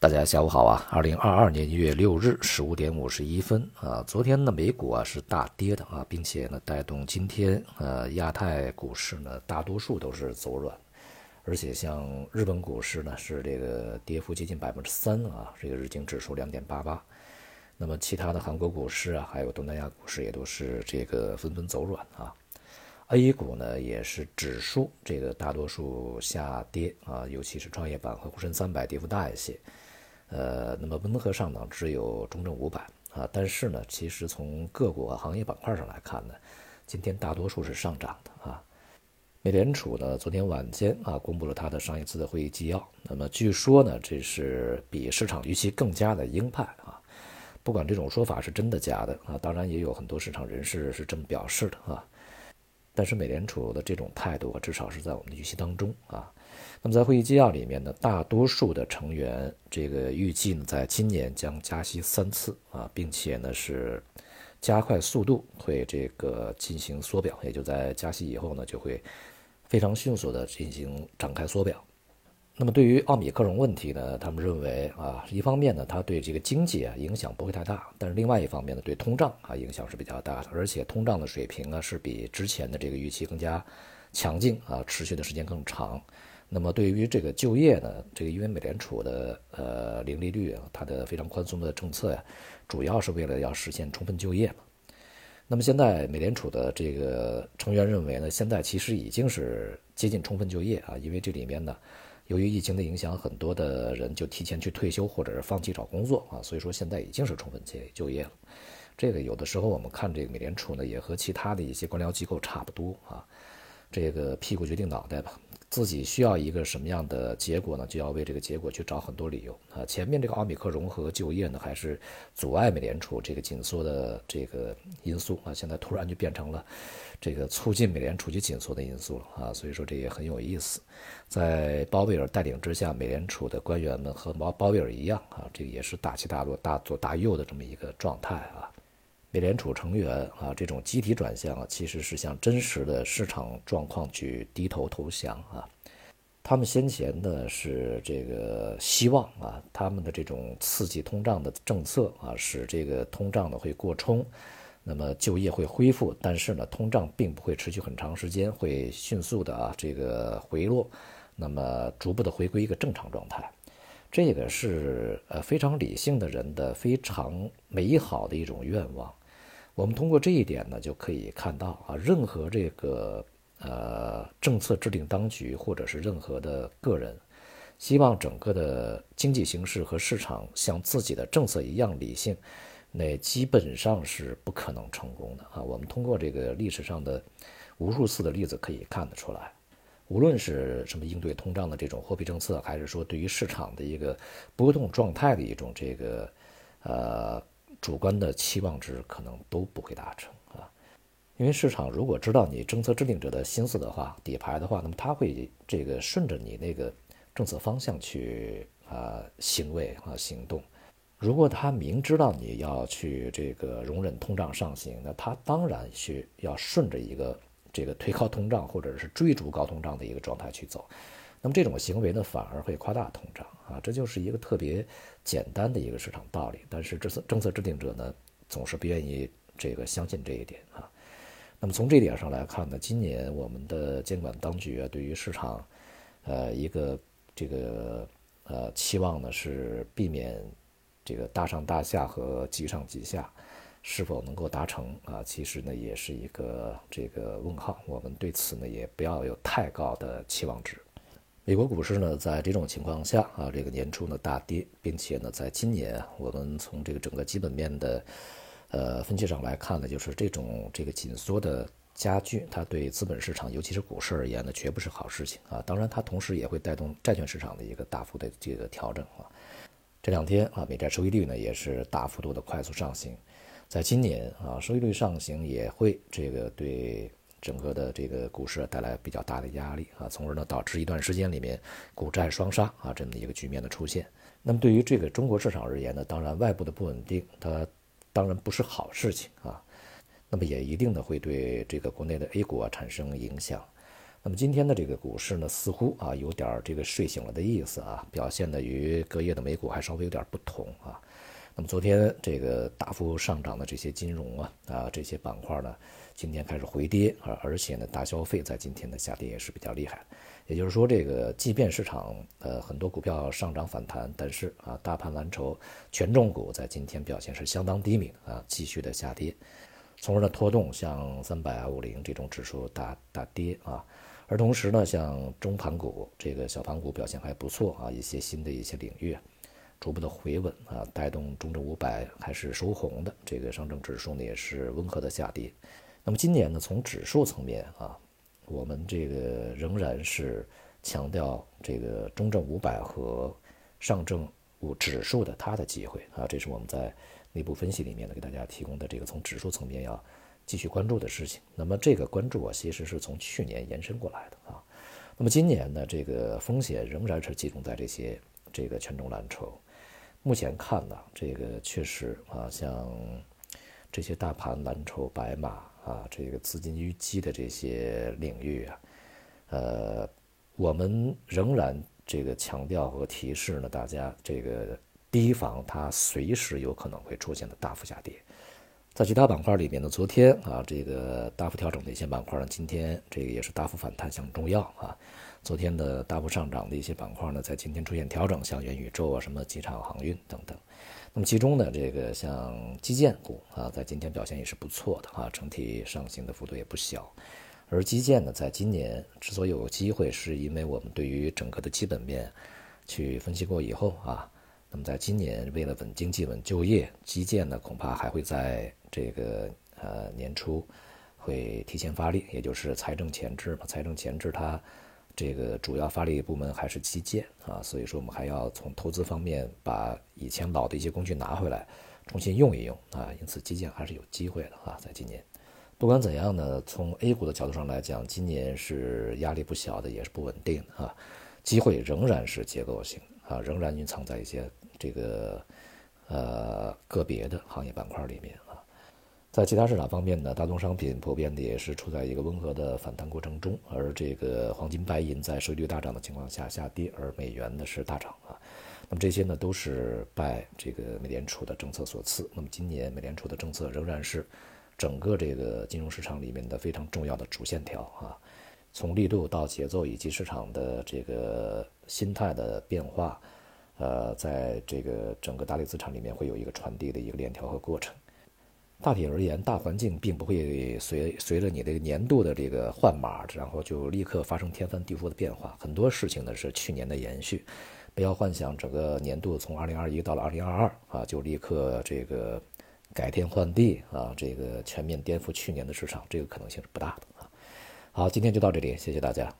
大家下午好啊！二零二二年一月六日十五点五十一分啊，昨天的美股啊是大跌的啊，并且呢带动今天呃亚太股市呢大多数都是走软，而且像日本股市呢是这个跌幅接近百分之三啊，这个日经指数两点八八，那么其他的韩国股市啊，还有东南亚股市也都是这个纷纷走软啊。A 股呢也是指数这个大多数下跌啊，尤其是创业板和沪深三百跌幅大一些。呃，那么温和上涨只有中证五百啊，但是呢，其实从各国行业板块上来看呢，今天大多数是上涨的啊。美联储呢，昨天晚间啊，公布了它的上一次的会议纪要，那么据说呢，这是比市场预期更加的鹰派啊。不管这种说法是真的假的啊，当然也有很多市场人士是这么表示的啊。但是美联储的这种态度，至少是在我们的预期当中啊。那么在会议纪要里面呢，大多数的成员这个预计呢，在今年将加息三次啊，并且呢是加快速度会这个进行缩表，也就在加息以后呢，就会非常迅速的进行展开缩表。那么对于奥米克戎问题呢，他们认为啊，一方面呢，它对这个经济啊影响不会太大，但是另外一方面呢，对通胀啊影响是比较大的，而且通胀的水平呢是比之前的这个预期更加强劲啊，持续的时间更长。那么对于这个就业呢，这个因为美联储的呃零利率啊，它的非常宽松的政策呀，主要是为了要实现充分就业嘛。那么现在美联储的这个成员认为呢，现在其实已经是接近充分就业啊，因为这里面呢，由于疫情的影响，很多的人就提前去退休或者是放弃找工作啊，所以说现在已经是充分就就业了。这个有的时候我们看这个美联储呢，也和其他的一些官僚机构差不多啊，这个屁股决定脑袋吧。自己需要一个什么样的结果呢？就要为这个结果去找很多理由啊。前面这个奥米克融合就业呢，还是阻碍美联储这个紧缩的这个因素啊。现在突然就变成了这个促进美联储去紧缩的因素了啊。所以说这也很有意思。在鲍威尔带领之下，美联储的官员们和鲍鲍威尔一样啊，这个也是大起大落、大左大右的这么一个状态啊。美联储成员啊，这种集体转向啊，其实是向真实的市场状况去低头投降啊。他们先前呢是这个希望啊，他们的这种刺激通胀的政策啊，使这个通胀呢会过冲，那么就业会恢复，但是呢，通胀并不会持续很长时间，会迅速的啊这个回落，那么逐步的回归一个正常状态。这个是呃非常理性的人的非常美好的一种愿望。我们通过这一点呢，就可以看到啊，任何这个呃政策制定当局或者是任何的个人，希望整个的经济形势和市场像自己的政策一样理性，那基本上是不可能成功的啊。我们通过这个历史上的无数次的例子可以看得出来，无论是什么应对通胀的这种货币政策，还是说对于市场的一个波动状态的一种这个呃。主观的期望值可能都不会达成啊，因为市场如果知道你政策制定者的心思的话，底牌的话，那么他会这个顺着你那个政策方向去啊行为啊行动。如果他明知道你要去这个容忍通胀上行，那他当然需要顺着一个这个推高通胀或者是追逐高通胀的一个状态去走。那么这种行为呢，反而会夸大通胀啊，这就是一个特别简单的一个市场道理。但是政策政策制定者呢，总是不愿意这个相信这一点啊。那么从这点上来看呢，今年我们的监管当局啊，对于市场，呃，一个这个呃期望呢，是避免这个大上大下和急上急下，是否能够达成啊？其实呢，也是一个这个问号。我们对此呢，也不要有太高的期望值。美国股市呢，在这种情况下啊，这个年初呢大跌，并且呢，在今年我们从这个整个基本面的呃分析上来看呢，就是这种这个紧缩的加剧，它对资本市场，尤其是股市而言呢，绝不是好事情啊。当然，它同时也会带动债券市场的一个大幅的这个调整啊。这两天啊，美债收益率呢也是大幅度的快速上行，在今年啊，收益率上行也会这个对。整个的这个股市带来比较大的压力啊，从而呢导致一段时间里面股债双杀啊这么一个局面的出现。那么对于这个中国市场而言呢，当然外部的不稳定它当然不是好事情啊，那么也一定呢会对这个国内的 A 股啊产生影响。那么今天的这个股市呢，似乎啊有点这个睡醒了的意思啊，表现的与隔夜的美股还稍微有点不同啊。那么昨天这个大幅上涨的这些金融啊啊这些板块呢，今天开始回跌啊，而且呢大消费在今天的下跌也是比较厉害。也就是说，这个即便市场呃很多股票上涨反弹，但是啊大盘蓝筹权重股在今天表现是相当低迷啊，继续的下跌，从而呢拖动像三百五零这种指数大大跌啊。而同时呢，像中盘股这个小盘股表现还不错啊，一些新的一些领域逐步的回稳啊，带动中证五百还是收红的，这个上证指数呢也是温和的下跌。那么今年呢，从指数层面啊，我们这个仍然是强调这个中证五百和上证五指数的它的机会啊，这是我们在内部分析里面呢给大家提供的这个从指数层面要。继续关注的事情，那么这个关注啊，其实是从去年延伸过来的啊。那么今年呢，这个风险仍然是集中在这些这个权重蓝筹。目前看呢，这个确实啊，像这些大盘蓝筹白马啊，这个资金淤积的这些领域啊，呃，我们仍然这个强调和提示呢，大家这个提防它随时有可能会出现的大幅下跌。在其他板块里面呢，昨天啊，这个大幅调整的一些板块呢，今天这个也是大幅反弹，像中药啊，昨天的大幅上涨的一些板块呢，在今天出现调整，像元宇宙啊、什么机场航运等等。那么其中呢，这个像基建股啊，在今天表现也是不错的啊，整体上行的幅度也不小。而基建呢，在今年之所以有机会，是因为我们对于整个的基本面去分析过以后啊。那么，在今年为了稳经济、稳就业，基建呢恐怕还会在这个呃年初会提前发力，也就是财政前置嘛。财政前置它这个主要发力部门还是基建啊，所以说我们还要从投资方面把以前老的一些工具拿回来，重新用一用啊。因此，基建还是有机会的啊，在今年。不管怎样呢，从 A 股的角度上来讲，今年是压力不小的，也是不稳定的啊，机会仍然是结构性啊，仍然蕴藏在一些。这个呃个别的行业板块里面啊，在其他市场方面呢，大宗商品普遍的也是处在一个温和的反弹过程中，而这个黄金、白银在收益率大涨的情况下下跌，而美元呢是大涨啊。那么这些呢都是拜这个美联储的政策所赐。那么今年美联储的政策仍然是整个这个金融市场里面的非常重要的主线条啊，从力度到节奏以及市场的这个心态的变化。呃，在这个整个大类资产里面会有一个传递的一个链条和过程。大体而言，大环境并不会随随着你这个年度的这个换码，然后就立刻发生天翻地覆的变化。很多事情呢是去年的延续，不要幻想整个年度从二零二一到了二零二二啊，就立刻这个改天换地啊，这个全面颠覆去年的市场，这个可能性是不大的啊。好，今天就到这里，谢谢大家。